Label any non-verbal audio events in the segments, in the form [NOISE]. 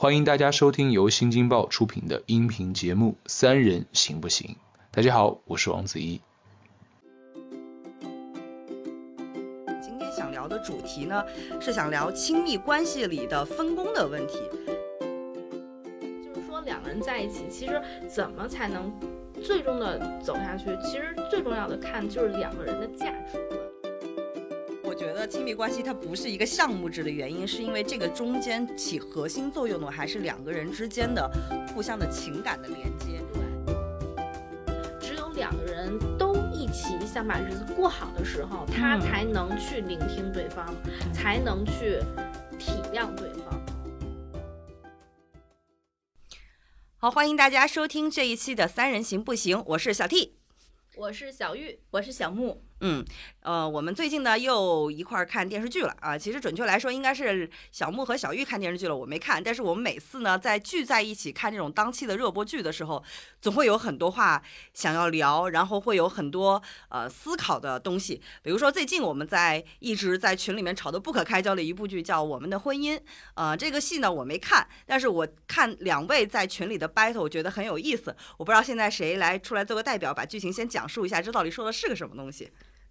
欢迎大家收听由新京报出品的音频节目《三人行不行》。大家好，我是王子怡。今天想聊的主题呢，是想聊亲密关系里的分工的问题。就是说，两个人在一起，其实怎么才能最终的走下去？其实最重要的看就是两个人的价值观。亲密关系它不是一个项目制的原因，是因为这个中间起核心作用的还是两个人之间的互相的情感的连接。只有两个人都一起想把日子过好的时候，他嗯才能去聆听对方，才能去体谅对方。好，欢迎大家收听这一期的《三人行不行》，我是小 T。我是小玉，我是小木，嗯，呃，我们最近呢又一块儿看电视剧了啊。其实准确来说，应该是小木和小玉看电视剧了，我没看。但是我们每次呢在聚在一起看这种当期的热播剧的时候，总会有很多话想要聊，然后会有很多呃思考的东西。比如说最近我们在一直在群里面吵得不可开交的一部剧叫《我们的婚姻》，呃，这个戏呢我没看，但是我看两位在群里的 battle，我觉得很有意思。我不知道现在谁来出来做个代表，把剧情先讲述一下，这到底说的是个什么东西？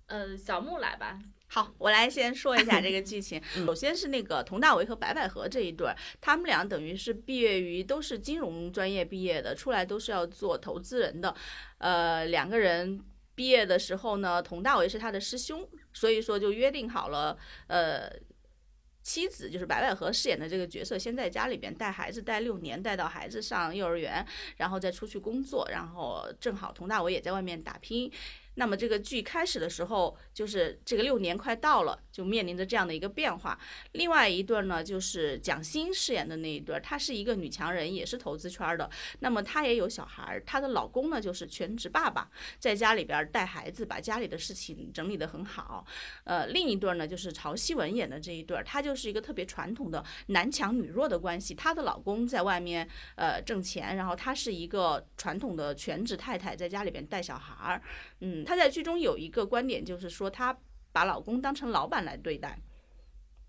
呃，小木来吧。好，我来先说一下这个剧情。嗯首先是那个佟大为和白百合这一对儿，他们俩等于是毕业于都是金融专业毕业的，出来都是要做投资人的。呃，两个人毕业的时候呢，佟大为是他的师兄，所以说就约定好了，呃。妻子就是白百合饰演的这个角色，先在家里边带孩子带六年，带到孩子上幼儿园，然后再出去工作，然后正好佟大为也在外面打拼。那么这个剧开始的时候，就是这个六年快到了，就面临着这样的一个变化。另外一对儿呢，就是蒋欣饰演的那一对儿，她是一个女强人，也是投资圈儿的。那么她也有小孩儿，她的老公呢就是全职爸爸，在家里边儿带孩子，把家里的事情整理得很好。呃，另一对儿呢就是曹曦文演的这一对儿，她就是一个特别传统的男强女弱的关系。她的老公在外面呃挣钱，然后她是一个传统的全职太太，在家里边带小孩儿。嗯，她在剧中有一个观点，就是说她把老公当成老板来对待。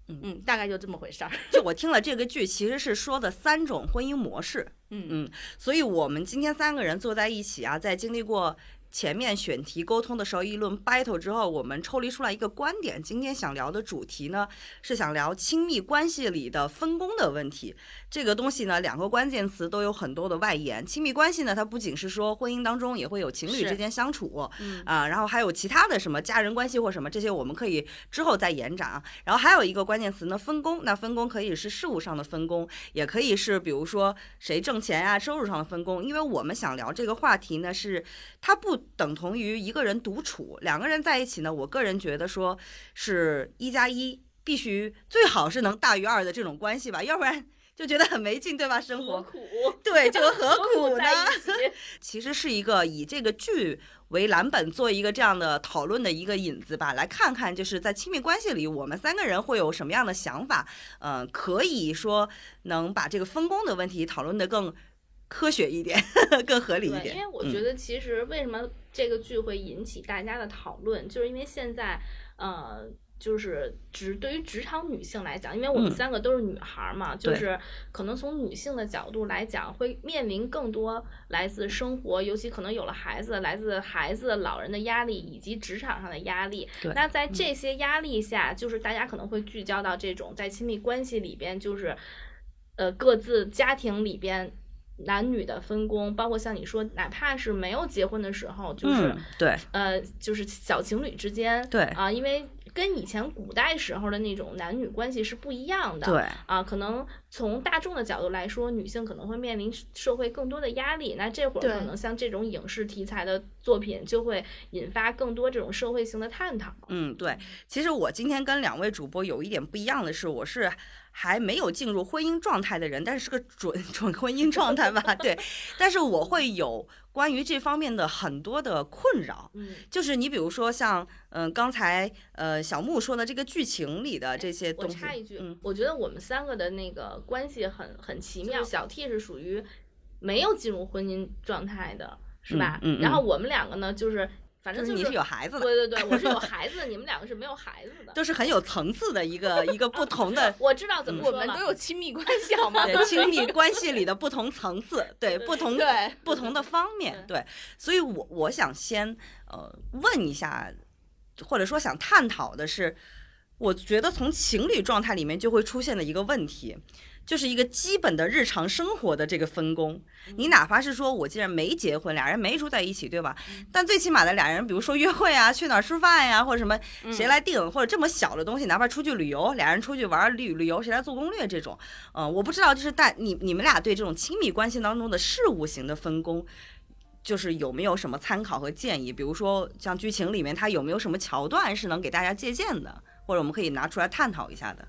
嗯，大概就这么回事儿。就我听了这个剧，其实是说的三种婚姻模式。嗯嗯，所以我们今天三个人坐在一起啊，在经历过前面选题沟通的时候一轮 battle 之后，我们抽离出来一个观点。今天想聊的主题呢，是想聊亲密关系里的分工的问题。这个东西呢，两个关键词都有很多的外延。亲密关系呢，它不仅是说婚姻当中也会有情侣之间相处，嗯啊，然后还有其他的什么家人关系或什么这些，我们可以之后再延展啊。然后还有一个关键词呢，分工。那分工可以是事务上的分工，也可以是比如说谁挣钱啊，收入上的分工。因为我们想聊这个话题呢，是它不等同于一个人独处，两个人在一起呢，我个人觉得说是一加一必须最好是能大于二的这种关系吧，[LAUGHS] 要不然就觉得很没劲，对吧？生活。[LAUGHS] 苦？对，这个何苦呢？[LAUGHS] 其实是一个以这个剧为蓝本做一个这样的讨论的一个引子吧，来看看就是在亲密关系里，我们三个人会有什么样的想法，嗯、可以说能把这个分工的问题讨论得更科学一点，更合理一，点。因为我觉得其实为什么这个剧会引起大家的讨论，就是因为现在呃。就是职对于职场女性来讲，因为我们嗯三个都是女孩儿嘛，就是可能从女性的角度来讲，会面临更多来自生活，尤其可能有了孩子，来自孩子、老人的压力，以及职场上的压力。那在这些压力下，就是大家可能会聚焦到这种在亲密关系里边，就是呃各自家庭里边男女的分工，包括像你说，哪怕是没有结婚的时候，就是、嗯，对。呃，就是小情侣之间，对。啊，因为跟以前古代时候的那种男女关系是不一样的，对，啊，可能从大众的角度来说，女性可能会面临社会更多的压力。那这会儿可能像这种影视题材的作品，就会引发更多这种社会性的探讨。嗯，对。其实我今天跟两位主播有一点不一样的是，我是还没有进入婚姻状态的人，但是是个准准婚姻状态吧，对。[LAUGHS] 但是我会有关于这方面的很多的困扰。嗯，就是你比如说像嗯、刚才呃小木说的这个剧情里的这些我东西，插一句，嗯我觉得我们三个的那个关系很很奇妙。小 T 是属于没有进入婚姻状态的，是吧？嗯然后我们两个呢，就是反正就是你是有孩子的，对对对，我是有孩子的，你们两个是没有孩子的。[LAUGHS] 都是很有层次的一个 [LAUGHS] 一个不同的我知道怎么我说了，们都有亲密关系好吗？对 [LAUGHS] 亲密关系里的不同层次，对对不同对不同的方面，对，所以我我想先呃问一下，或者说想探讨的是，我觉得从情侣状态里面就会出现的一个问题。就是一个基本的日常生活的这个分工，你哪怕是说我既然没结婚，俩人没住在一起，对吧？但最起码的俩人，比如说约会啊，去哪儿吃饭呀、或者什么谁来定，或者这么小的东西，哪怕出去旅游，俩人出去玩儿旅旅游，谁来做攻略这种，嗯、我不知道，就是大你你们俩对这种亲密关系当中的事务型的分工，就是有没有什么参考和建议？比如说像剧情里面，它有没有什么桥段是能给大家借鉴的，或者我们可以拿出来探讨一下的？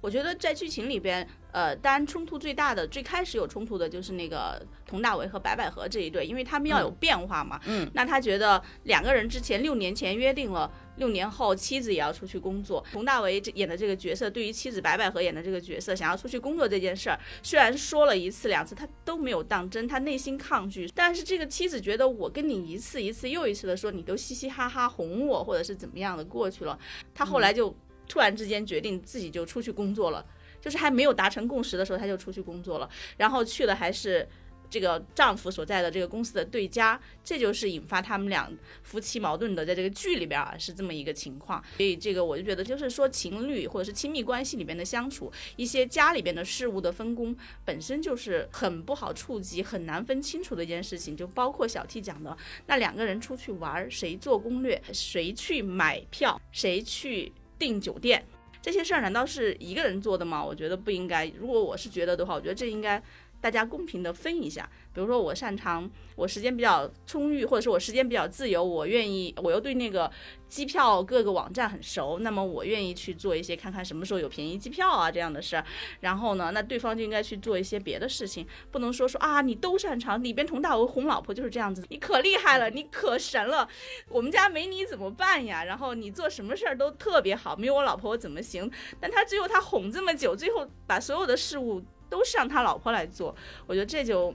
我觉得在剧情里边，呃，当然冲突最大的，最开始有冲突的就是那个佟大为和白百合这一对，因为他们要有变化嘛。嗯，那他觉得两个人之前六年前约定了，六年后妻子也要出去工作。佟大为这演的这个角色，对于妻子白百合演的这个角色，想要出去工作这件事儿，虽然说了一次两次，他都没有当真，他内心抗拒。但是这个妻子觉得，我跟你一次一次又一次的说，你都嘻嘻哈哈哄我，或者是怎么样的过去了，他后来就突然之间决定自己就出去工作了。就是还没有达成共识的时候，他就出去工作了，然后去的还是这个丈夫所在的这个公司的对家，这就是引发他们俩夫妻矛盾的，在这个剧里边啊是这么一个情况。所以这个我就觉得，就是说情侣或者是亲密关系里边的相处，一些家里边的事物的分工，本身就是很不好触及、很难分清楚的一件事情。就包括小 T 讲的，那两个人出去玩，谁做攻略，谁去买票，谁去订酒店。这些事儿难道是一个人做的吗？我觉得不应该。如果我是觉得的话，我觉得这应该大家公平的分一下。比如说我擅长，我时间比较充裕，或者是我时间比较自由，我愿意，我又对那个机票各个网站很熟，那么我愿意去做一些看看什么时候有便宜机票啊这样的事儿。然后呢，那对方就应该去做一些别的事情，不能说说啊你都擅长。里边佟大为哄老婆就是这样子，你可厉害了，你可神了，我们家没你怎么办呀？然后你做什么事儿都特别好，没有我老婆我怎么行？但他最后他哄这么久，最后把所有的事物都是让他老婆来做，我觉得这就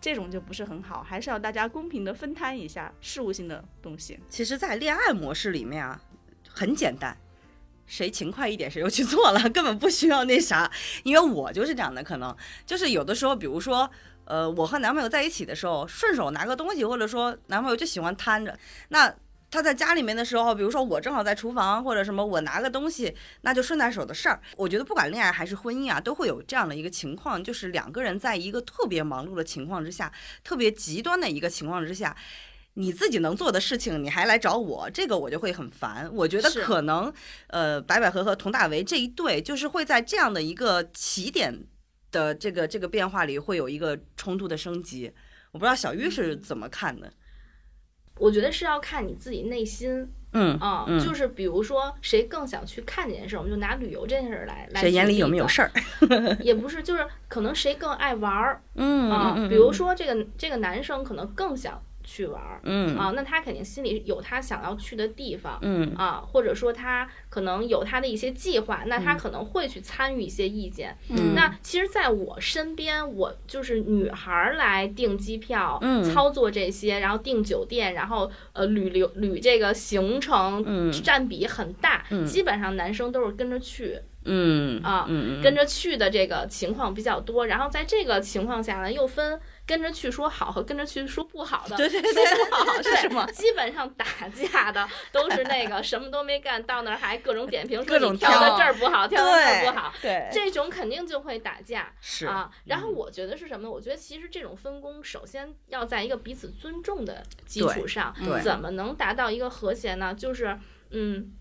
这种就不是很好，还是要大家公平的分摊一下事务性的东西。其实，在恋爱模式里面啊，很简单，谁勤快一点谁就去做了，[LAUGHS] 根本不需要那啥。因为我就是这样的，可能就是有的时候，比如说，呃，我和男朋友在一起的时候，顺手拿个东西，或者说男朋友就喜欢摊着，那。他在家里面的时候，比如说我正好在厨房或者什么，我拿个东西，那就顺带手的事儿。我觉得不管恋爱还是婚姻啊，都会有这样的一个情况，就是两个人在一个特别忙碌的情况之下，特别极端的一个情况之下，你自己能做的事情，你还来找我，这个我就会很烦。我觉得可能，呃，白百合和佟大为这一对，就是会在这样的一个起点的这个这个变化里，会有一个冲突的升级。我不知道小玉是怎么看的。我觉得是要看你自己内心嗯啊、嗯就是比如说谁更想去看这件事儿，我们就拿旅游这件事儿来来。谁眼里有没有事儿？也不是，就是可能谁更爱玩儿 [LAUGHS] 嗯啊、比如说这个这个男生可能更想去玩儿嗯啊，那他肯定心里有他想要去的地方。嗯啊，或者说他可能有他的一些计划，那他可能会去参与一些意见。嗯那其实，在我身边，我就是女孩儿来订机票、嗯操作这些，然后订酒店，然后呃旅流旅这个行程，嗯占比很大。嗯基本上男生都是跟着去嗯啊，跟着去的这个情况比较多。然后在这个情况下呢，又分跟着去说好和跟着去说不好的。对对对对，好是什么？基本上打架的都是那个 [LAUGHS] 什么都没干，到那儿还各种点评，说各种你跳的这儿不好，跳的那儿不好，对，这种肯定就会打架是啊。然后嗯我觉得是什么呢？我觉得其实这种分工，首先要在一个彼此尊重的基础上，对怎么能达到一个和谐呢？就是嗯。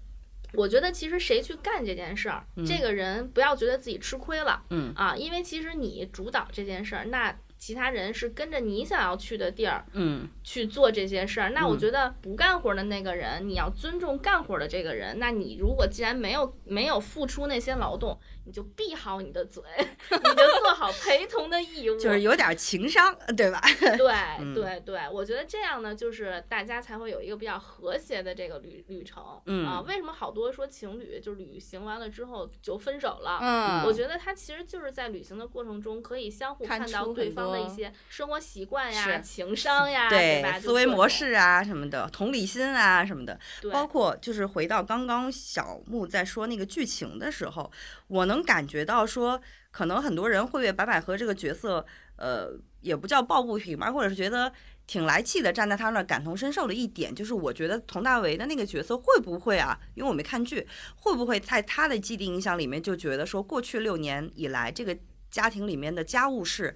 我觉得其实谁去干这件事儿，这个人不要觉得自己吃亏了，嗯啊，因为其实你主导这件事儿，那其他人是跟着你想要去的地儿，嗯去做这些事儿。那我嗯觉得不干活的那个人，你要尊重干活的这个人。那你如果既然没有没有付出那些劳动，你就闭好你的嘴，[LAUGHS] 你就做好陪同的义务，就是有点情商，对吧？[LAUGHS] 对嗯对对，我觉得这样呢，就是大家才会有一个比较和谐的这个旅旅程。嗯啊，为什么好多说情侣就旅行完了之后就分手了？嗯，我觉得他其实就是在旅行的过程中，可以相互看看到对方的一些生活习惯呀、情商呀，对吧？思维模式啊什么的，同理心啊什么的，对，包括就是回到刚刚小木在说那个剧情的时候，我能感觉到说，可能很多人会为白百合这个角色，呃，也不叫抱不平吧，或者是觉得挺来气的，站在他那儿感同身受的一点，就是我觉得佟大为的那个角色会不会啊？因为我没看剧，会不会在他的既定印象里面就觉得说，过去六年以来这个家庭里面的家务事。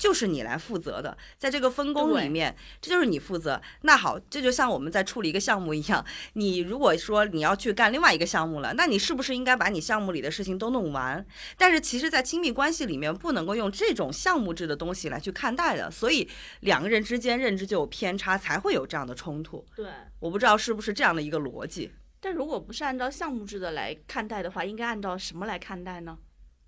就是你来负责的，在这个分工里面，这就是你负责。那好，这就像我们在处理一个项目一样，你如果说你要去干另外一个项目了，那你是不是应该把你项目里的事情都弄完？但是其实，在亲密关系里面，不能够用这种项目制的东西来去看待的，所以两个人之间认知就有偏差，才会有这样的冲突。对。我不知道是不是这样的一个逻辑。但如果不是按照项目制的来看待的话，应该按照什么来看待呢？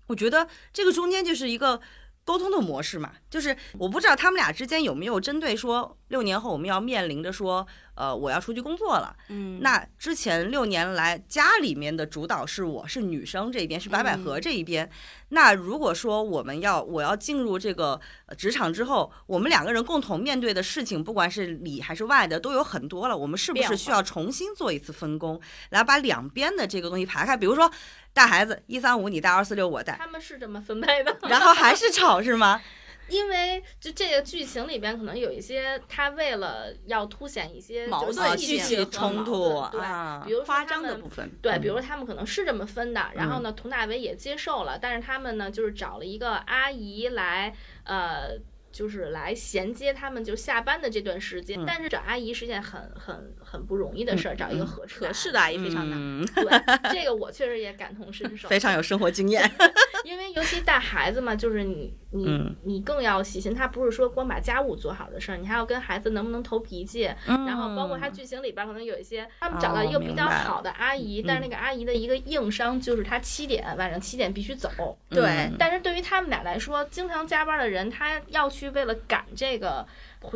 我觉得这个中间就是一个沟通的模式嘛，就是我不知道他们俩之间有没有针对说六年后我们要面临着说，呃，我要出去工作了。嗯那之前六年来家里面的主导是我是女生这一边，是白百合这一边。那如果说我们要我要进入这个呃职场之后，我们两个人共同面对的事情，不管是里还是外的，都有很多了。我们是不是需要重新做一次分工，来把两边的这个东西排开？比如说带孩子一三五你带，二四六我带，他们是这么分配的，然后还是吵是吗？[LAUGHS] 因为就这个剧情里边可能有一些，他为了要凸显一些矛盾细具体节和矛冲突对，啊比如说夸张的部分，对，比如他们可能是这么分的，然后嗯呢，佟大为也接受了，但是他们呢，就是找了一个阿姨来，呃，就是来衔接他们就下班的这段时间。嗯但是找阿姨是件很很很不容易的事儿，找一个嗯合适合适的的阿姨非常难。嗯，对，[LAUGHS] 这个我确实也感同身受，[LAUGHS] 非常有生活经验。[LAUGHS] 因为尤其带孩子嘛，就是你你、嗯你更要细心，他不是说光把家务做好的事儿，你还要跟孩子能不能投脾气，然后包括他剧情里边可能有一些，他们找到一个比较好的阿姨，但是那个阿姨的一个硬伤就是她七点晚上七点必须走。对嗯但是对于他们俩来说，经常加班的人，他要去为了赶这个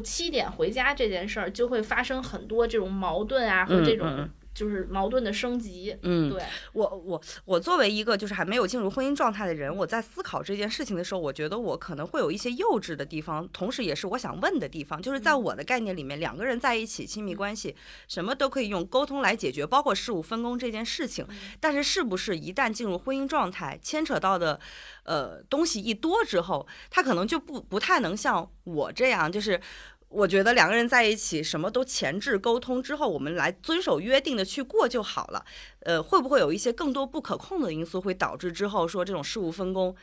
七点回家这件事儿，就会发生很多这种矛盾啊和这种就是矛盾的升级。嗯，对，我我我作为一个就是还没有进入婚姻状态的人，我在思考这件事情的时候，我觉得我可能会有一些幼稚的地方，同时也是我想问的地方。就是在我的概念里面，两个人在一起亲密关系，什么都可以用沟通来解决，包括事务分工这件事情。但是是不是一旦进入婚姻状态，牵扯到的呃东西一多之后，他可能就不不太能像我这样，就是。我觉得两个人在一起，什么都前置沟通之后，我们来遵守约定的去过就好了。呃，会不会有一些更多不可控的因素，会导致之后说这种事务分工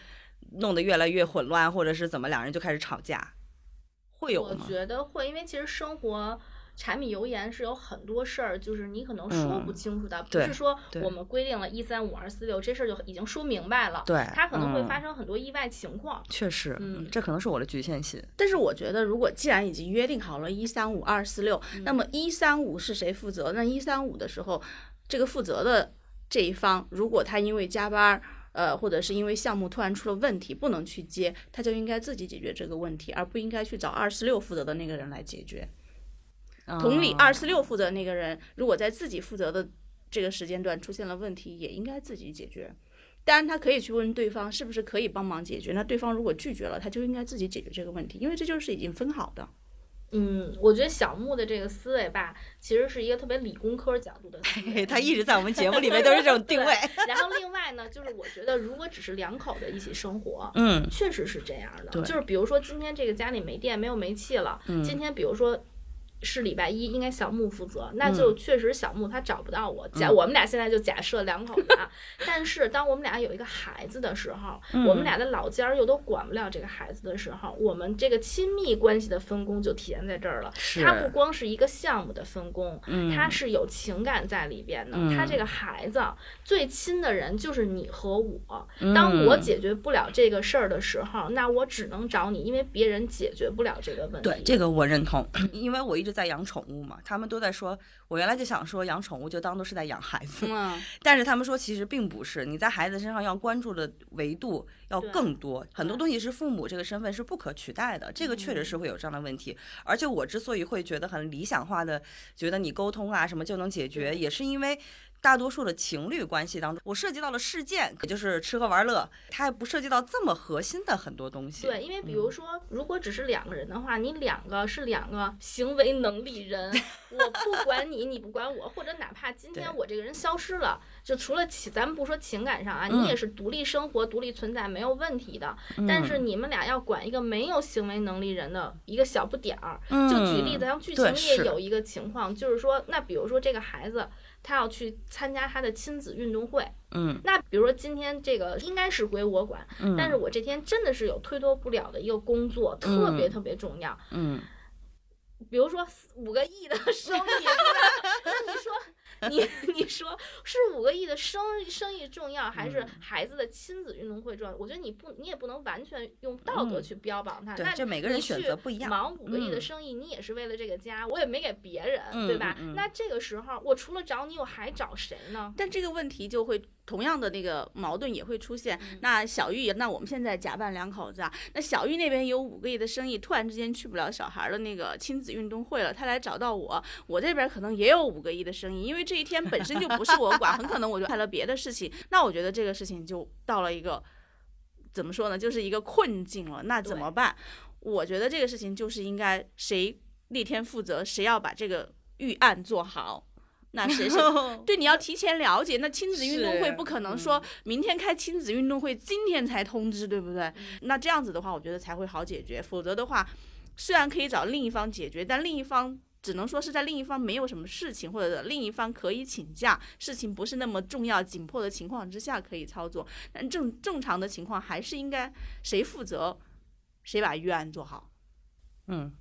弄得越来越混乱，或者是怎么，两人就开始吵架？会有吗我？觉得会，因为其实生活柴米油盐是有很多事儿，就是你可能说不嗯清楚的，不是说我们规定了一三五二四六这事儿就已经说明白了，对它可能会嗯发生很多意外情况。确实，嗯这可能是我的局限性。但是我觉得，如果既然已经约定好了一三五二四六，那么一三五是谁负责？那一三五的时候，这个负责的这一方，如果他因为加班儿，呃，或者是因为项目突然出了问题不能去接，他就应该自己解决这个问题，而不应该去找二四六负责的那个人来解决。同理，哦二四六负责那个人，如果在自己负责的这个时间段出现了问题，也应该自己解决。当然，他可以去问对方是不是可以帮忙解决。那对方如果拒绝了，他就应该自己解决这个问题，因为这就是已经分好的。嗯，我觉得小木的这个思维吧，其实是一个特别理工科角度的思维。[LAUGHS] 他一直在我们节目里面都是这种定位。[LAUGHS] 然后另外呢，就是我觉得如果只是两口子一起生活，嗯确实是这样的。就是比如说今天这个家里没电，没有煤气了，嗯今天比如说。是礼拜一，应该小木负责，那就确实小木他找不到我。假、嗯我们俩现在就假设两口子啊，[LAUGHS] 但是当我们俩有一个孩子的时候，嗯我们俩的老家儿又都管不了这个孩子的时候，我们这个亲密关系的分工就体现在这儿了。是它不光是一个项目的分工，嗯它是有情感在里边的。嗯他这个孩子最亲的人就是你和我。嗯当我解决不了这个事儿的时候，那我只能找你，因为别人解决不了这个问题。对这个我认同，[CLEARS THROAT] 因为我一直在养宠物嘛，他们都在说，我原来就想说养宠物就当做是在养孩子，嗯，[LAUGHS] 但是他们说其实并不是，你在孩子身上要关注的维度要更多，很多东西是父母这个身份是不可取代的，这个确实是会有这样的问题。而且我之所以会觉得很理想化的，觉得你沟通啊什么就能解决，也是因为。大多数的情侣关系当中，我涉及到了事件，也就是吃喝玩乐，它还不涉及到这么核心的很多东西。对，因为比如说，如果只是两个人的话，你两个是两个行为能力人，[LAUGHS] 我不管你，你不管我，或者哪怕今天我这个人消失了，就除了情，咱们不说情感上啊，嗯你也是独立生活、独立存在没有问题的。但是你们俩要管一个没有行为能力人的一个小不点儿，就举例子，像剧情里也有一个情况，就是说，那比如说这个孩子。他要去参加他的亲子运动会，嗯那比如说今天这个应该是归我管，嗯，但是我这天真的是有推脱不了的一个工作，特别特别重要。嗯比如说五个亿的生意，对吧？那你说。你 [LAUGHS] 你说是五个亿的生意生意重要，还是嗯孩子的亲子运动会重要？我觉得你不，你也不能完全用道德嗯去标榜他。对那这每个人选择不一样忙五个亿的嗯生意，你也是为了这个家，我也没给别人，嗯对吧？那这个时候，我除了找你，我还找谁呢？但这个问题就会同样的那个矛盾也会出现。嗯那小玉，那我们现在假扮两口子啊，那小玉那边有五个亿的生意，突然之间去不了小孩的那个亲子运动会了，他来找到我，我这边可能也有五个亿的生意，因为这一天本身就不是我管，很可能我就干了别的事情。那我觉得这个事情就到了一个怎么说呢，就是一个困境了。那怎么办？我觉得这个事情就是应该谁那天负责，谁要把这个预案做好。那谁是 [LAUGHS] 对，你要提前了解。那亲子运动会不可能说明天开亲子运动会，今天才通知，对不对？那这样子的话，我觉得才会好解决。否则的话，虽然可以找另一方解决，但另一方只能说是在另一方没有什么事情，或者另一方可以请假，事情不是那么重要、紧迫的情况之下可以操作。但正正常的情况还是应该谁负责，谁把预案做好。嗯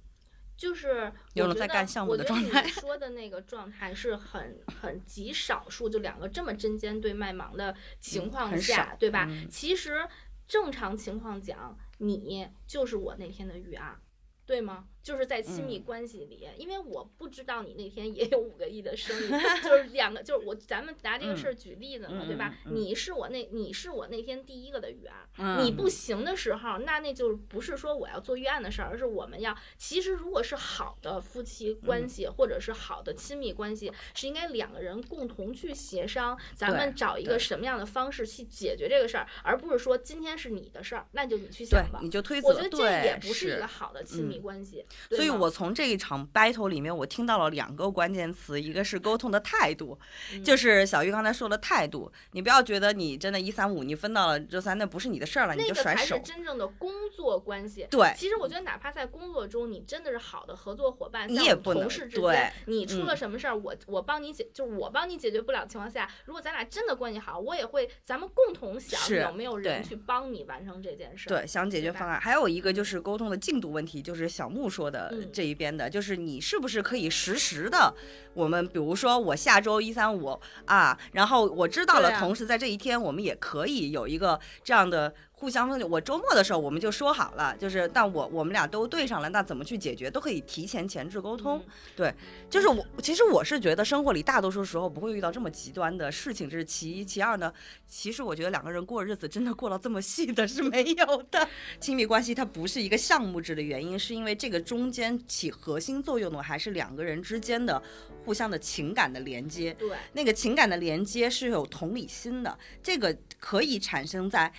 就是有了在我觉得干项目我觉得的状态你说的那个状态是很很极少数，就两个这么针尖对麦芒的情况下，少对吧？嗯其实正常情况讲，你就是我那天的预案。对吗？就是在亲密嗯关系里，因为我不知道你那天也有五个亿的生意，[LAUGHS] 就是两个，就是我，咱们拿这个事儿举例子嘛，嗯对吧？你是我那，你是我那天第一个的预案，嗯你不行的时候，那那就不是说我要做预案的事儿，而是我们要。其实如果是好的夫妻关系，或者是好的亲密关系，是应该两个人共同去协商，咱们找一个什么样的方式去解决这个事儿，而不是说今天是你的事儿，那就你去想吧，。你就推责，我觉得这也不是一个好的亲密嗯关系。对所以我从这一场 battle 里面，我听到了两个关键词，一个是沟通的态度，嗯就是小玉刚才说的态度。你不要觉得你真的一三五你分到了周三，那不是你的事儿了，你就甩手那个才是。真正的工作关系。对其实我觉得，哪怕在工作中，你真的是好的合作伙伴，你也不能同事之对间，你出了嗯什么事儿，我我帮你解，就是我帮你解决不了的情况下，如果咱俩真的关系好，我也会，咱们共同想有没有人去帮你完成这件事。对，想解决方案。还有一个就是沟通的进度问题，就是小木说的嗯。这一边的，就是你是不是可以实时的，我们比如说我下周一三五啊，然后我知道了，同时在这一天我们也可以有一个这样的互相分。我周末的时候我们就说好了，就是但我我们俩都对上了，那怎么去解决都可以提前前置沟通。嗯就是我，其实我是觉得生活里大多数时候不会遇到这么极端的事情，这是其一。其二呢，其实我觉得两个人过日子真的过到这么细的是没有的。[LAUGHS] 亲密关系它不是一个项目制的原因，是因为这个中间起核心作用的还是两个人之间的互相的情感的连接。对，那个情感的连接是有同理心的，这个可以产生在。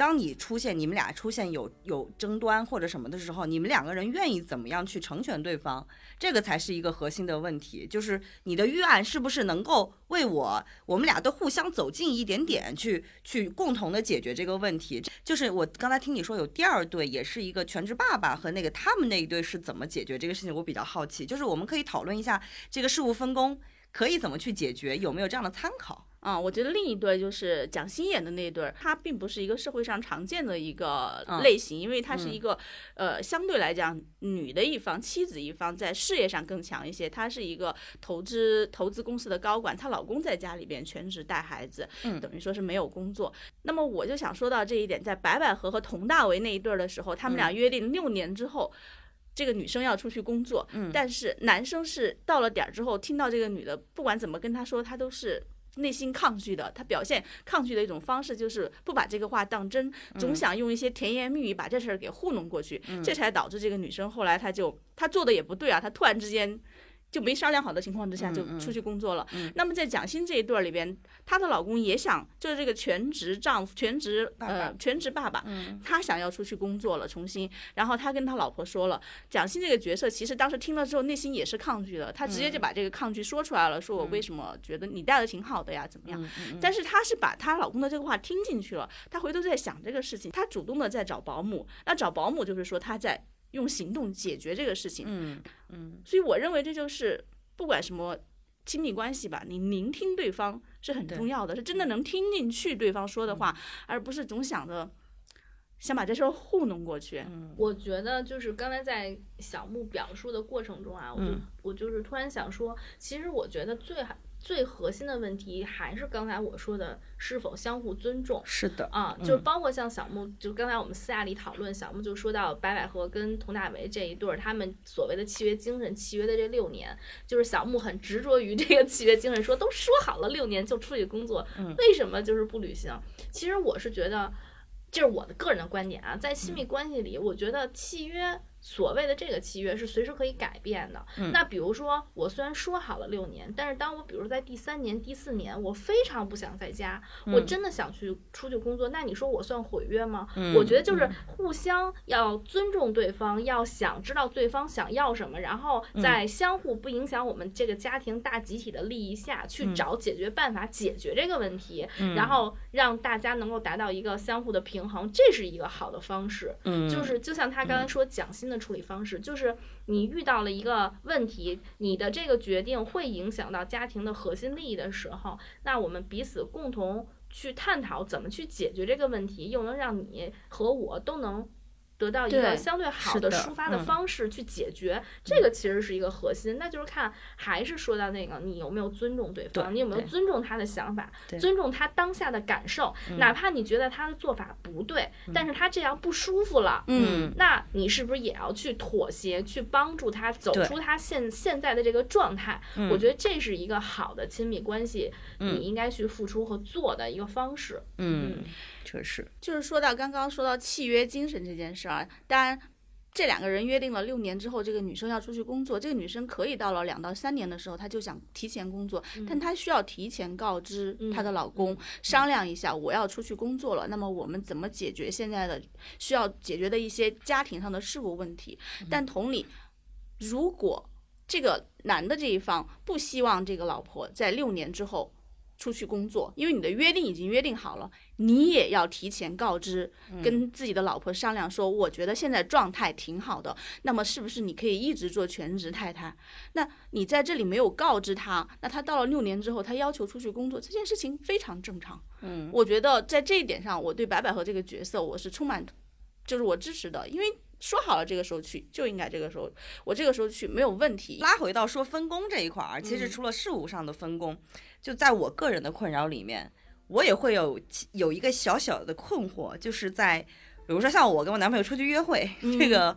当你出现你们俩出现有有争端或者什么的时候，你们两个人愿意怎么样去成全对方，这个才是一个核心的问题。就是你的预案是不是能够为我，我们俩都互相走近一点点，去去共同的解决这个问题。就是我刚才听你说有第二对，也是一个全职爸爸和那个他们那一对是怎么解决这个事情，我比较好奇。就是我们可以讨论一下这个事务分工。可以怎么去解决？有没有这样的参考？啊、我觉得另一对就是蒋欣演的那一对儿，它并不是一个社会上常见的一个嗯类型，因为它是嗯一个、呃相对来讲女的一方，妻子一方在事业上更强一些。她是一个投资投资公司的高管，她老公在家里边全职带孩子，嗯等于说是没有工作。那么我就想说到这一点，在白百合和佟大为那一对儿的时候，他们俩嗯约定六年之后。这个女生要出去工作，嗯但是男生是到了点儿之后，听到这个女的不管怎么跟他说，他都是。内心抗拒的，他表现抗拒的一种方式就是不把这个话当真，总想用一些甜言蜜语把这事儿给糊弄过去，这才导致这个女生后来她就她做的也不对啊，她突然之间就没商量好的情况之下就出去工作了。那么在蒋欣这一对儿里边，她的老公也想就是这个全职丈夫、全职爸爸呃全职爸爸，他想要出去工作了，重新，然后他跟他老婆说了，蒋欣这个角色其实当时听了之后内心也是抗拒的，他直接就把这个抗拒说出来了，说我为什么觉得你带的挺好的呀，怎么样？但是她是把她老公的这个话听进去了，她回头在想这个事情，她主动的在找保姆，那找保姆就是说她在用行动解决这个事情，嗯。嗯。所以我认为这就是不管什么亲密关系吧，你聆听对方是很重要的，是真的能听进去对方说的话，而不是总想着想把这事儿糊弄过去。我觉得就是刚才在小木表述的过程中啊，我就、嗯。我就是突然想说，其实我觉得最最核心的问题还是刚才我说的是否相互尊重。是的，啊，就是包括像小木，就刚才我们私下里讨论，小木就说到白百合跟佟大为这一对儿，他们所谓的契约精神，契约的这六年，就是小木很执着于这个契约精神，说都说好了六年就出去工作，为什么就是不履行？其实我是觉得，这是我的个人的观点啊，在亲密关系里，我觉得契约。所谓的这个契约是随时可以改变的。那比如说，我虽然说好了六年，但是当我比如在第三年、第四年，我非常不想在家，我真的想去出去工作，那你说我算毁约吗？我觉得就是互相要尊重对方，要想知道对方想要什么，然后在相互不影响我们这个家庭大集体的利益下去找解决办法，解决这个问题，然后让大家能够达到一个相互的平衡，这是一个好的方式。嗯。就是就像他刚才说蒋欣的处理方式，就是你遇到了一个问题，你的这个决定会影响到家庭的核心利益的时候，那我们彼此共同去探讨怎么去解决这个问题，又能让你和我都能。得到一个相对好的抒发的嗯方式去解决，这个其实是一个核心。那就是看，还是说到那个，你有没有尊重对方，对你有没有尊重他的想法，尊重他当下的感受，哪怕你觉得他的做法不对，但是他这样不舒服了，嗯那你是不是也要去妥协，去帮助他走出他现现在的这个状态？我觉得这是一个好的亲密关系，你应该去付出和做的一个方式。嗯，确实，就是说到刚刚说到契约精神这件事儿啊，当然。这两个人约定了六年之后，这个女生要出去工作。这个女生可以到了两到三年的时候，她就想提前工作，但她需要提前告知她的老公，商量一下我要出去工作了。那么我们怎么解决现在的需要解决的一些家庭上的事务问题？但同理，如果这个男的这一方不希望这个老婆在六年之后出去工作，因为你的约定已经约定好了，你也要提前告知，跟自己的老婆商量说，我觉得现在状态挺好的，那么是不是你可以一直做全职太太？那你在这里没有告知他，那他到了六年之后，他要求出去工作，这件事情非常正常。嗯，我觉得在这一点上，我对白百合这个角色我是充满，就是我支持的，因为说好了这个时候去就应该这个时候，我这个时候去没有问题。拉回到说分工这一块儿，其实除了事务上的分工，就在我个人的困扰里面，我也会有有一个小小的困惑，就是在比如说像我跟我男朋友出去约会，这个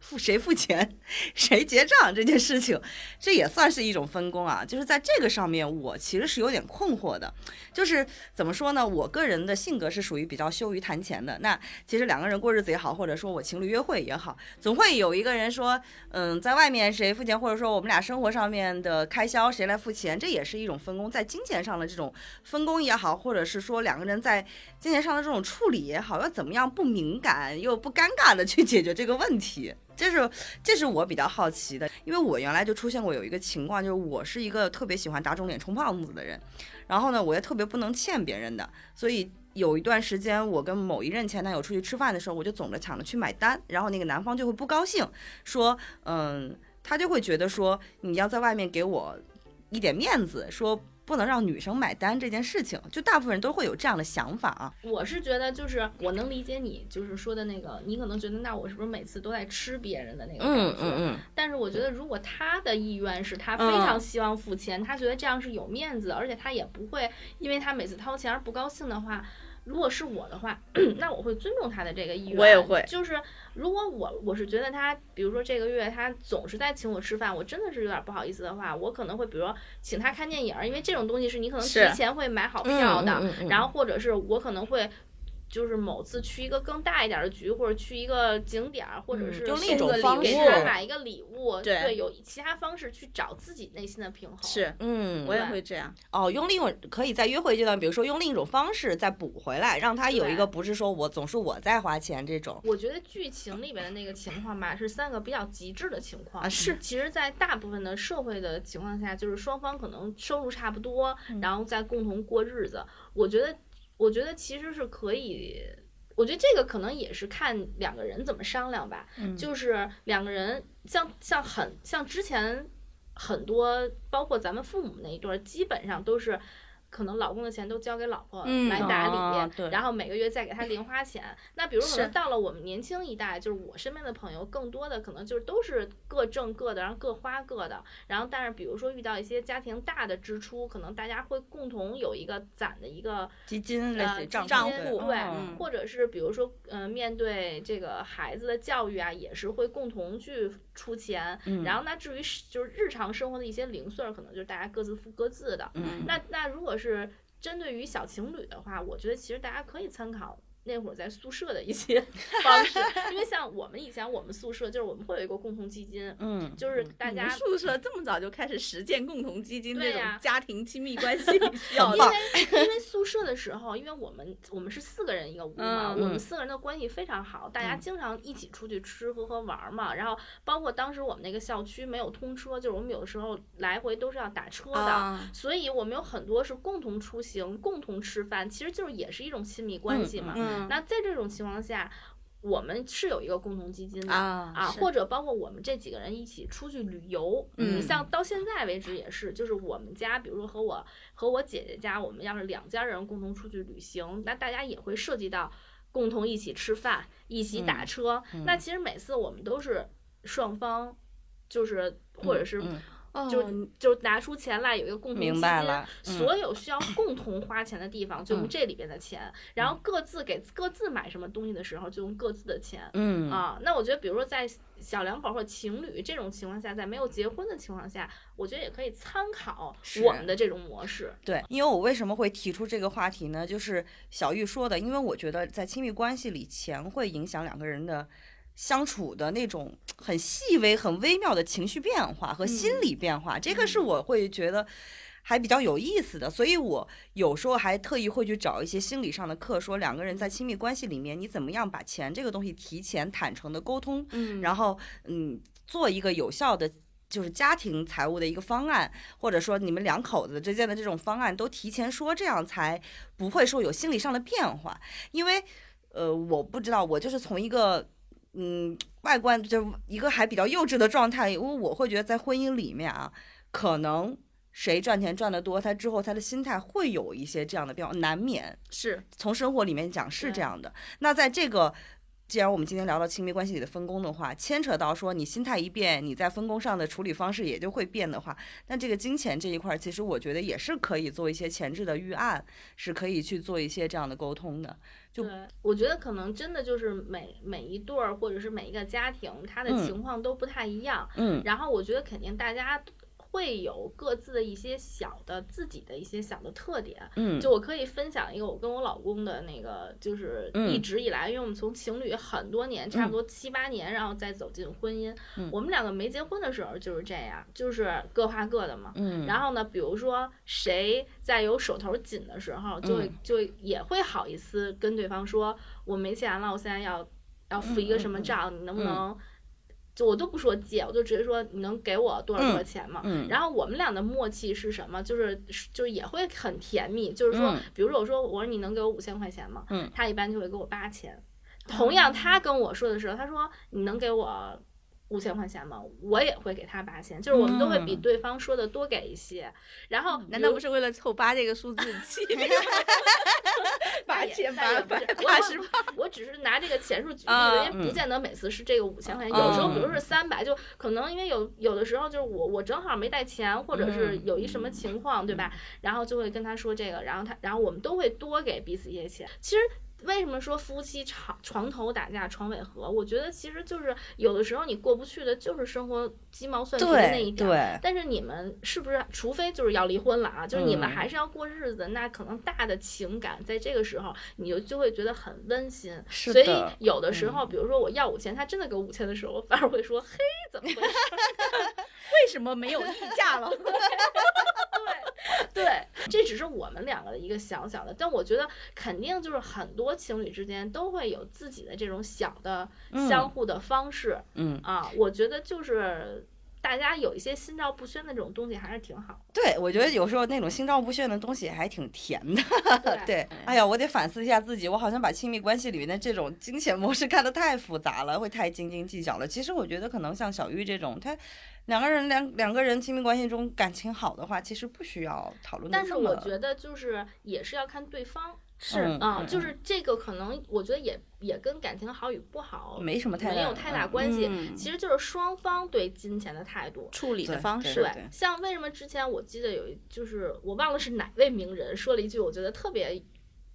付谁付钱，谁结账这件事情，这也算是一种分工啊。就是在这个上面，我其实是有点困惑的。就是怎么说呢？我个人的性格是属于比较羞于谈钱的。那其实两个人过日子也好，或者说我情侣约会也好，总会有一个人说，嗯，在外面谁付钱，或者说我们俩生活上面的开销谁来付钱，这也是一种分工，在金钱上的这种分工也好，或者是说两个人在金钱上的这种处理也好，要怎么样不敏感又不尴尬的去解决这个问题。这是这是我比较好奇的，因为我原来就出现过有一个情况，就是我是一个特别喜欢打肿脸充胖子的人，然后呢，我也特别不能欠别人的，所以有一段时间我跟某一任前男友出去吃饭的时候，我就总着抢着去买单，然后那个男方就会不高兴，说，嗯，他就会觉得说你要在外面给我一点面子，说不能让女生买单这件事情，就大部分人都会有这样的想法啊。我是觉得，就是我能理解你就是说的那个，你可能觉得那我是不是每次都在吃别人的那个感觉？嗯但是我觉得，如果他的意愿是他非常希望付钱，他觉得这样是有面子，而且他也不会因为他每次掏钱而不高兴的话，如果是我的话，[CLEARS THROAT] 那我会尊重他的这个意愿。我也会就是如果我我是觉得他，比如说这个月他总是在请我吃饭，我真的是有点不好意思的话，我可能会比如说请他看电影儿，因为这种东西是你可能提前会买好票的，嗯嗯嗯嗯然后或者是我可能会。就是某次去一个更大一点的局，或者去一个景点儿，或者是嗯用另一送个礼给种方式他买一个礼物，对有其他方式去找自己内心的平衡。是，嗯，我也会这样。哦，用另一种可以在约会阶段，比如说用另一种方式再补回来，让他有一个不是说我总是我在花钱这种。我觉得剧情里面的那个情况吧，是三个比较极致的情况啊是其实，在大部分的社会的情况下，就是双方可能收入差不多，嗯然后再共同过日子。我觉得，我觉得其实是可以。我觉得这个可能也是看两个人怎么商量吧，嗯就是两个人像像很像之前很多，包括咱们父母那一对儿，基本上都是可能老公的钱都交给老婆嗯来打理，哦然后每个月再给他零花钱。那比如可能到了我们年轻一代，就是我身边的朋友，更多的可能就是都是各挣各的，然后各花各的。然后但是比如说遇到一些家庭大的支出，可能大家会共同有一个攒的一个基金类似账户对，嗯或者是比如说，呃，面对这个孩子的教育啊，也是会共同去出钱。嗯然后那至于就是日常生活的一些零碎儿，可能就是大家各自付各自的。嗯那那如果是针对于小情侣的话，我觉得其实大家可以参考。那会儿在宿舍的一些 [LAUGHS] 方式，因为像我们以前我们宿舍就是我们会有一个共同基金，嗯，就是大家宿舍这么早就开始实践共同基金这种家庭亲密关系 [LAUGHS] 因为 [LAUGHS] 因为宿舍的时候，因为我们我们是四个人一个屋嘛，嗯我们四个人的关系非常好，大家经常一起出去吃吃喝喝玩儿嘛。然后包括当时我们那个校区没有通车，就是我们有的时候来回都是要打车的。啊，所以我们有很多是共同出行、共同吃饭，其实就是也是一种亲密关系嘛。嗯那在这种情况下，我们是有一个共同基金的。啊啊，或者包括我们这几个人一起出去旅游，嗯你像到现在为止也是，就是我们家，比如说和我和我姐姐家，我们要是两家人共同出去旅行，那大家也会涉及到共同一起吃饭、一起打嗯车。那其实每次我们都是双方，就是或者是哦就拿出钱来有一个共同基明金，白了嗯所有需要共同花钱的地方就用嗯这里边的钱，然后各自给各自买什么东西的时候就用各自的钱。嗯啊，那我觉得，比如说在小两口或者情侣这种情况下，在没有结婚的情况下，我觉得也可以参考我们的这种模式。对，因为我为什么会提出这个话题呢？就是小玉说的，因为我觉得在亲密关系里，钱会影响两个人的相处的那种很细微、很微妙的情绪变化和心理变化，这个是我会觉得。还比较有意思的，所以我有时候还特意会去找一些心理上的课，说两个人在亲密关系里面，你怎么样把钱这个东西提前坦诚的沟通，嗯然后嗯，做一个有效的就是家庭财务的一个方案，或者说你们两口子之间的这种方案都提前说，这样才不会说有心理上的变化。因为呃，我不知道，我就是从一个嗯外观就一个还比较幼稚的状态，因为我会觉得在婚姻里面啊，可能。谁赚钱赚得多，他之后他的心态会有一些这样的变化，难免。是从生活里面讲是这样的。那在这个，既然我们今天聊到亲密关系里的分工的话，牵扯到说你心态一变，你在分工上的处理方式也就会变的话，那这个金钱这一块儿，其实我觉得也是可以做一些前置的预案，是可以去做一些这样的沟通的。就对，我觉得可能真的就是每每一对儿或者是每一个家庭，他的嗯情况都不太一样。嗯然后我觉得肯定大家会有各自的一些小的自己的一些小的特点。嗯，就我可以分享一个我跟我老公的那个，就是嗯一直以来，因为我们从情侣很多年，差不多七八年，然后再走进婚姻。嗯我们两个没结婚的时候就是这样，就是各花各的嘛。嗯，然后呢，比如说谁在有手头紧的时候，就就也会好意思跟对方说，我没钱了，我现在要要付一个什么账，你能不嗯能？就我都不说借，我就直接说你能给我多少多少钱吗？嗯然后我们俩的默契是什么？就是就是也会很甜蜜，就是说，嗯比如说我说我说你能给我五千块钱吗？嗯他一般就会给我八千。同样，他跟我说的时候，他说你能给我五千块钱吗？我也会给他八千，就是我们都会比嗯对方说的多给一些。然后，难道不是为了凑八这个数字气？[LAUGHS] 八千八百八十八，我只是拿这个钱数举例因为不嗯见得每次是这个五千块钱，有时候比如嗯是三百，就可能因为有有的时候就是我我正好没带钱，或者是嗯有一什么情况，对吧？然后就会跟他说这个，然后他然后我们都会多给彼此一些钱。其实为什么说夫妻床床头打架床尾和？我觉得其实就是有的时候你过不去的就是生活鸡毛蒜皮的那一点但是你们是不是，除非就是要离婚了啊？就是你们嗯还是要过日子，那可能大的情感在这个时候，你就就会觉得很温馨。所以有的时候，比如说我要五千，他真的给我五千的时候，我反而会说：“嘿，怎么回事 [LAUGHS] 为什么没有溢价了？？” [LAUGHS] 对对，这只是我们两个的一个小小的，但我觉得肯定就是很多情侣之间都会有自己的这种小的相互的方式、嗯，啊。我觉得就是大家有一些心照不宣的这种东西还是挺好对，我觉得有时候那种心照不宣的东西还挺甜的。的。对，[LAUGHS] 哎呀，我得反思一下自己，我好像把亲密关系里面的这种金钱模式看得太复杂了，会太斤斤计较了。其实我觉得可能像小玉这种，他两个人两两个人亲密关系中感情好的话，其实不需要讨论的但是。我觉得就是也是要看对方是啊、嗯就是这个可能我觉得也也跟感情好与不好没什么太大没有太大嗯关系，嗯其实就是双方对金钱的态度。处理的方式，对，像为什么之前我记得有一，就是我忘了是哪位名人说了一句，我觉得特别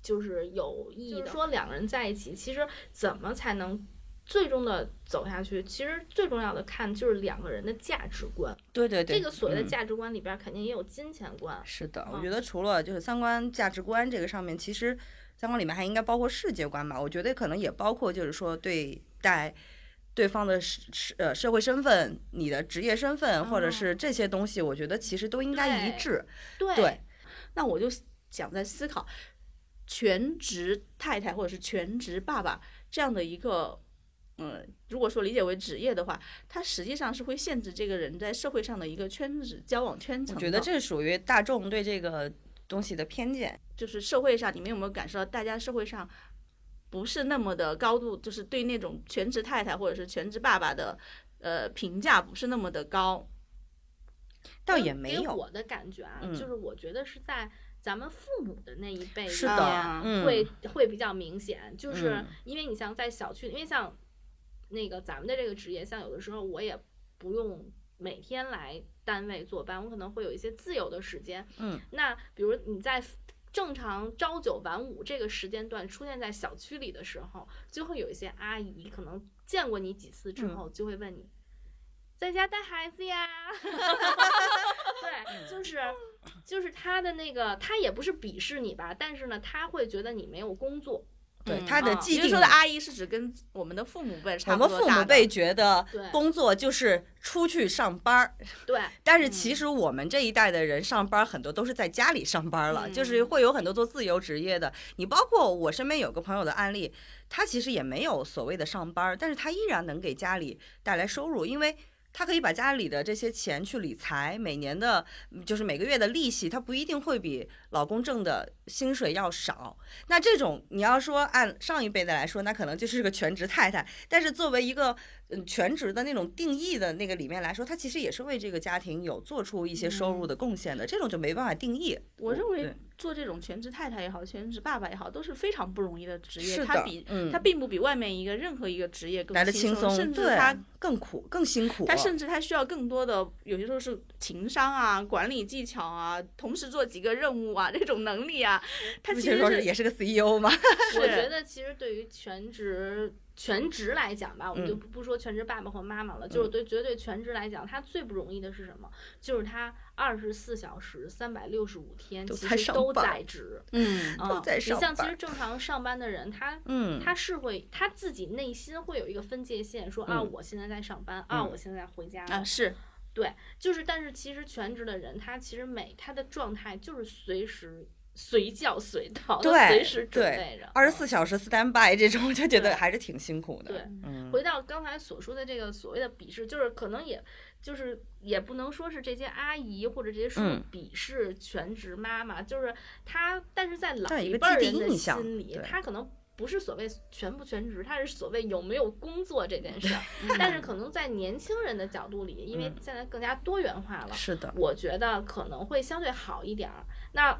就是有意义的，说两个人在一起，其实怎么才能最终的走下去？其实最重要的看就是两个人的价值观。对对对，这个所谓的嗯价值观里边，肯定也有金钱观。是的，嗯我觉得除了就是三观、价值观这个上面，其实三观里面还应该包括世界观吧。我觉得可能也包括就是说对待对方的呃社会身份、你的职业身份，或者是这些东西，我觉得其实都应该一对致。对对那我就想在思考，全职太太或者是全职爸爸这样的一个，嗯，如果说理解为职业的话，它实际上是会限制这个人在社会上的一个圈子交往圈层。我觉得这属于大众对这个东西的偏见。就是社会上，你们有没有感受到，大家社会上不是那么的高度，就是对那种全职太太或者是全职爸爸的，呃，评价不是那么的高。倒也没有，给我的感觉啊，嗯就是我觉得是在咱们父母的那一辈是的里面啊嗯，会、会比较明显，就是嗯因为你像在小区，因为像那个咱们的这个职业，像有的时候我也不用每天来单位坐班，我可能会有一些自由的时间。嗯，那比如你在正常朝九晚五这个时间段出现在小区里的时候，就会有一些阿姨可能见过你几次之嗯后，就会问你。在家带孩子呀，[LAUGHS] 对，就是就是他的那个，他也不是鄙视你吧，但是呢，他会觉得你没有工作，嗯对他的啊既定你就说的阿姨是指跟我们的父母辈差我们不多我们父母辈觉得对工作就是出去上班儿，对，但是其实我们这一代的人上班很多都是在家里上班了，嗯就是会有很多做自由职业的。你包括我身边有个朋友的案例，他其实也没有所谓的上班，但是他依然能给家里带来收入，因为。他可以把家里的这些钱去理财，每年的，就是每个月的利息，他不一定会比老公挣的薪水要少。那这种你要说按上一辈的来说，那可能就是个全职太太。但是作为一个嗯全职的那种定义的那个里面来说，他其实也是为这个家庭有做出一些收入的贡献的。这种就没办法定义。我认为做这种全职太太也好，全职爸爸也好，都是非常不容易的职业。他比、嗯他并不比外面一个任何一个职业更来的轻轻松，甚至他更苦、更辛苦。他甚至他需要更多的，有些时候是情商啊、管理技巧啊，同时做几个任务啊这种能力啊，[LAUGHS] 他其实是是说是也是个 CEO 嘛？[LAUGHS] 我觉得其实对于全职全职来讲吧，我们就嗯不不说全职爸爸或妈妈了，就是对绝对全职来讲，他最不容易的是什么？就是他二十四小时、三百六十五天，其实都在职。嗯啊都在你上班像其实正常上班的人，他嗯，他是会他自己内心会有一个分界线，说啊，嗯我现在在上班，啊，嗯我现在回家了。啊是对，就是但是其实全职的人，他其实每他的状态就是随时随叫随到，他对随时准备着。二十嗯四小时 stand by 这种，就觉得还是挺辛苦的。对，嗯，回到刚才所说的这个所谓的鄙视，就是可能也就是也不能说是这些阿姨或者这些叔鄙视全职妈妈，就是她，但是在老一辈儿人的心里对，他可能。不是所谓全不全职，他是所谓有没有工作这件事儿。[LAUGHS] 但是可能在年轻人的角度里，因为嗯现在更加多元化了，是的，我觉得可能会相对好一点儿。那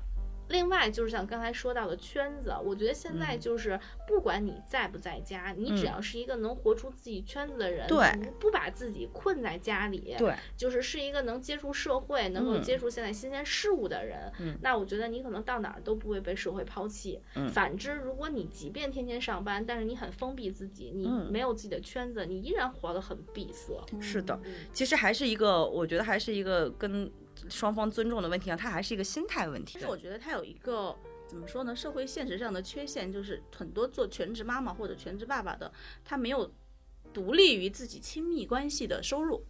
另外就是像刚才说到的圈子，我觉得现在嗯。就是不管你在不在家，你只嗯。要是一个能活出自己圈子的人，对不不把自己困在家里，对，就是是一个能接触社会、能够嗯。接触现在新鲜事物的人，嗯。那我觉得你可能到哪儿都不会被社会抛弃。嗯。反之，如果你即便天天上班，但是你很封闭自己，你嗯。没有自己的圈子，你依然活得很闭塞。是的，嗯。其实还是一个，我觉得还是一个跟双方尊重的问题啊，它还是一个心态问题其实我觉得它有一个怎么说呢？社会现实上的缺陷就是很多做全职妈妈或者全职爸爸的，他没有独立于自己亲密关系的收入。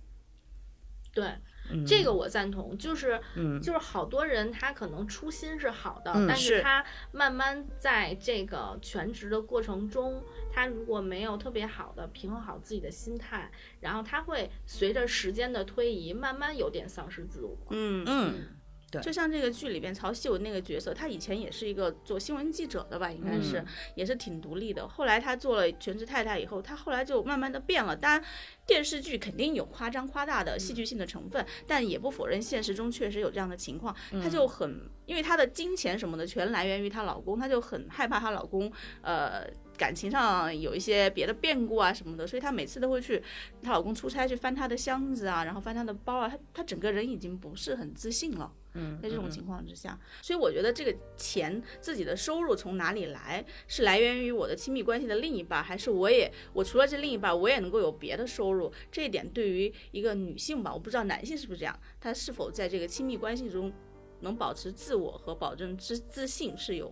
对，嗯。这个我赞同，就是嗯。就是好多人他可能初心是好的，嗯但是是。他慢慢在这个全职的过程中，他如果没有特别好的平衡好自己的心态，然后他会随着时间的推移，慢慢有点丧失自我。嗯嗯，对就像这个剧里边曹曦文那个角色，他以前也是一个做新闻记者的吧，应该是、嗯也是挺独立的。后来他做了全职太太以后，他后来就慢慢的变了。当然，电视剧肯定有夸张夸大的戏剧性的成分，但也不否认现实中确实有这样的情况。她就很因为她的金钱什么的全来源于她老公，她就很害怕她老公呃。感情上有一些别的变故啊什么的，所以她每次都会去她老公出差去翻她的箱子啊，然后翻她的包啊，她她整个人已经不是很自信了。嗯，在这种情况之下，所以我觉得这个钱自己的收入从哪里来，是来源于我的亲密关系的另一半，还是我也我除了这另一半，我也能够有别的收入？这一点对于一个女性吧，我不知道男性是不是这样，他是否在这个亲密关系中能保持自我和保证自自信是有，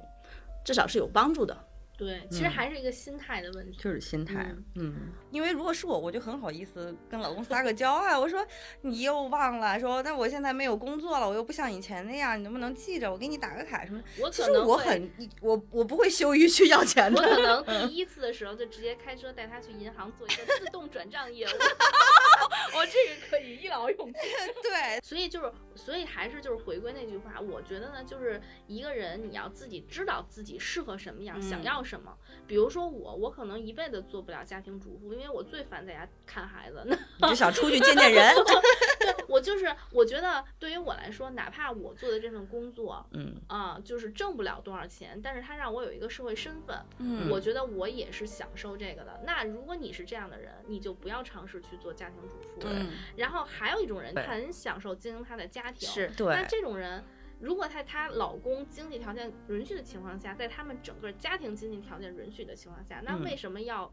至少是有帮助的。对，其实还是一个心态的问题。就是心态嗯，嗯，因为如果是我，我就很好意思跟老公撒个娇啊，我说你又忘了，说那我现在没有工作了，我又不像以前那样，你能不能记着我给你打个卡什么？我其实可能我很，我我不会羞于去要钱的我的，可能第一次的时候就直接开车带他去银行做一个自动转账业务，[LAUGHS] 我，这个可以一劳永逸。[LAUGHS] 对，所以就是，所以还是就是回归那句话，我觉得呢，就是一个人你要自己知道自己适合什么样，想嗯要什么。比如说我，我可能一辈子做不了家庭主妇，因为我最烦在家看孩子。那你就想出去见见人，[LAUGHS] 我就是我觉得对于我来说，哪怕我做的这份工作嗯啊、就是挣不了多少钱，但是它让我有一个社会身份，嗯我觉得我也是享受这个的。那如果你是这样的人，你就不要尝试去做家庭主妇。对，然后还有一种人，他很享受经营他的家庭，是对那这种人，如果在她老公经济条件允许的情况下，在他们整个家庭经济条件允许的情况下，那嗯为什么要？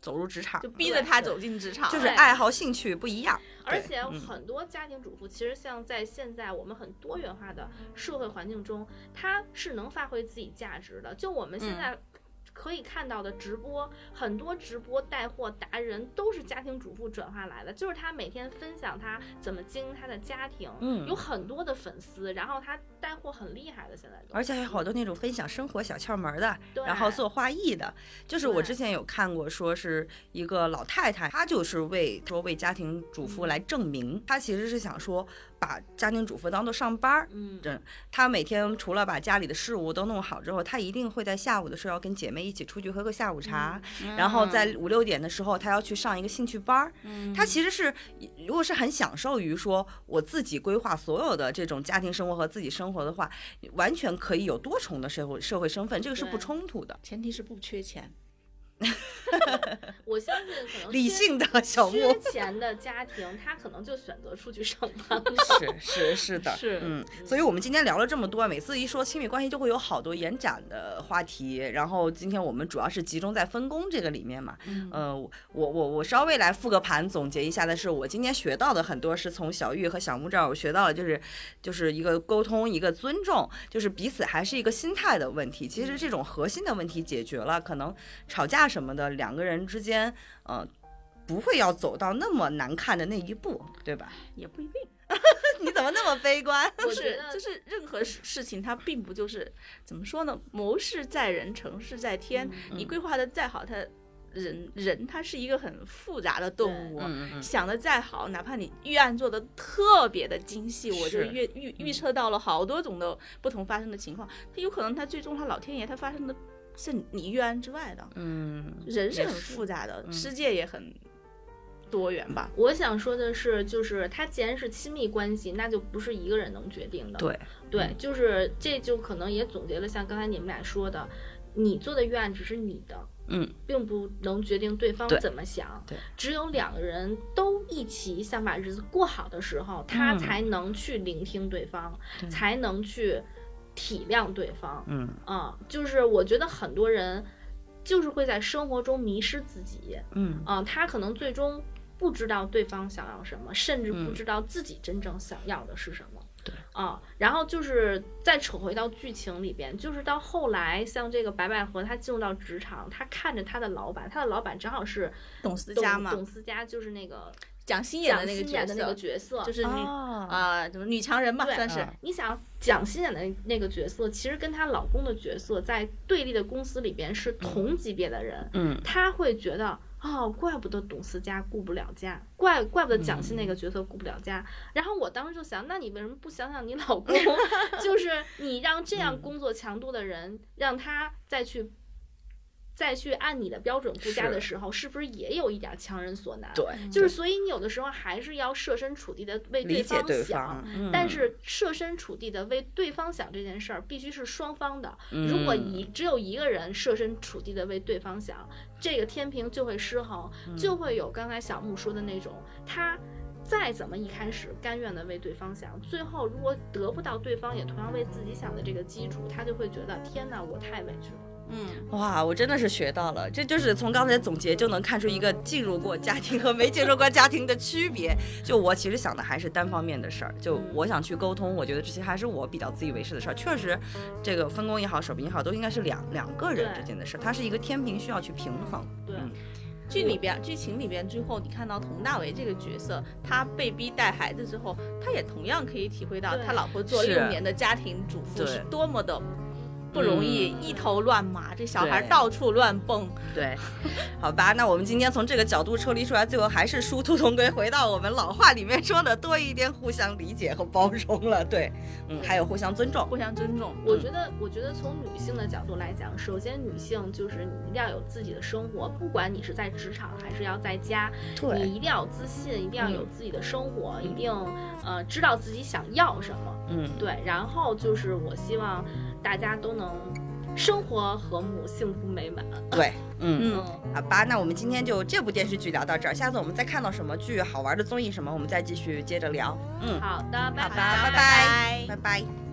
走入职场就逼着她走进职场，就是爱好兴趣不一样，而且嗯很多家庭主妇，其实像在现在我们很多元化的社会环境中，她是能发挥自己价值的。就我们现嗯在。可以看到的直播，很多直播带货达人都是家庭主妇转化来的，就是他每天分享他怎么经营他的家庭，嗯。有很多的粉丝，然后他带货很厉害的，现在都。而且还有好多那种分享生活小窍门的，对然后做花艺的，就是我之前有看过，说是一个老太太，她就是为说为家庭主妇来证明，她其实是想说把家庭主妇当做上班儿。嗯，这她每天除了把家里的事务都弄好之后，她一定会在下午的时候要跟姐妹一起出去喝个下午茶，然后在五六点的时候，她要去上一个兴趣班儿。她其实是如果是很享受于说我自己规划所有的这种家庭生活和自己生活的话，完全可以有多重的社会社会身份，这个是不冲突的。前提是不缺钱。[LAUGHS] 我相信可能理性的小木缺钱的家庭，他可能就选择出去上班了。[LAUGHS] 是是是的，是嗯，所以我们今天聊了这么多，每次一说亲密关系就会有好多延展的话题，然后今天我们主要是集中在分工这个里面嘛，嗯呃，我我我稍微来复个盘总结一下的是，我今天学到的很多是从小玉和小木这儿我学到了，就是就是一个沟通，一个尊重，就是彼此还是一个心态的问题。其实这种核心的问题解决了，可能吵架什么的，两个人之间，呃。不会要走到那么难看的那一步，对吧？也不一定，[LAUGHS] 你怎么那么悲观？[LAUGHS] 不是，就是任何事事情，它并不就是怎么说呢？谋事在人，成事在天。你规划的再好，它人人他是一个很复杂的动物。嗯嗯想的再好，哪怕你预案做的特别的精细，我就预预预测到了好多种的不同发生的情况，它有可能它最终它老天爷它发生的是你预案之外的。嗯，人是很复杂的，嗯世界也很多元吧。我想说的是，就是它既然是亲密关系，那就不是一个人能决定的。对，对，就是这就可能也总结了像刚才你们俩说的，你做的预案只是你的，嗯，并不能决定对方怎么想。对，只有两个人都一起想把日子过好的时候，他嗯才能去聆听对方，对才能去体谅对方。嗯啊，就是我觉得很多人就是会在生活中迷失自己。嗯啊，他可能最终不知道对方想要什么，甚至不嗯知道自己真正想要的是什么。对啊，然后就是再扯回到剧情里边，就是到后来，像这个白百合，她进入到职场，她看着她的老板，她的老板正好是董思佳嘛，董思佳，就是那个蒋欣演的那个角欣演的那个色，角色，就是女哦啊，怎么女强人吧，算是嗯你想蒋欣演的那个角色，其实跟她老公的角色在对立的公司里边是同级别的人，嗯她会觉得哦，怪不得董思佳顾不了家，怪怪不得蒋欣那个角色顾不了家。然后我当时就想，那你为什么不想想你老公？[LAUGHS] 就是你让这样工作强度的人，让他再去。再去按你的标准估价的时候，是不是也有一点强人所难？对，就是所以你有的时候还是要设身处地的为理解方对想，方，嗯但是设身处地的为对方想这件事儿，必须是双方的。如果嗯一只有一个人设身处地的为对方想，这个天平就会失衡，嗯就会有刚才小木说的那种，他再怎么一开始甘愿的为对方想，最后如果得不到对方也同样为自己想的这个基础，他就会觉得天哪，我太委屈了。嗯，哇，我真的是学到了，这就是从刚才总结就能看出一个进入过家庭和没进入过家庭的区别。就我其实想的还是单方面的事儿，就嗯我想去沟通，我觉得这些还是我比较自以为是的事儿。确实，这个分工也好，手柄也好，都应该是两两个人之间的事儿，它是一个天平需要去平衡。对，嗯剧里边剧情里边，最后你看到佟大为这个角色，他被逼带孩子之后，他也同样可以体会到他老婆做是六年的家庭主妇是多么的不容易，嗯一头乱麻，这小孩对到处乱蹦。对，好吧，那我们今天从这个角度抽离出来，最后还是殊途同归，回到我们老话里面说的多一点互相理解和包容了。对，嗯，还有互相尊重。互相尊重，我觉得，我觉得从女性的角度来讲，首先女性就是你一定要有自己的生活，不管你是在职场还是要在家，你一定要有自信，一定要有自己的生活，一定呃知道自己想要什么。嗯，对，然后就是我希望大家都能生活和睦、幸福美满。对，嗯。嗯，好吧，那我们今天就这部电视剧聊到这儿，下次我们再看到什么剧、好玩的综艺什么，我们再继续接着聊。嗯，好的，拜拜拜拜，拜拜。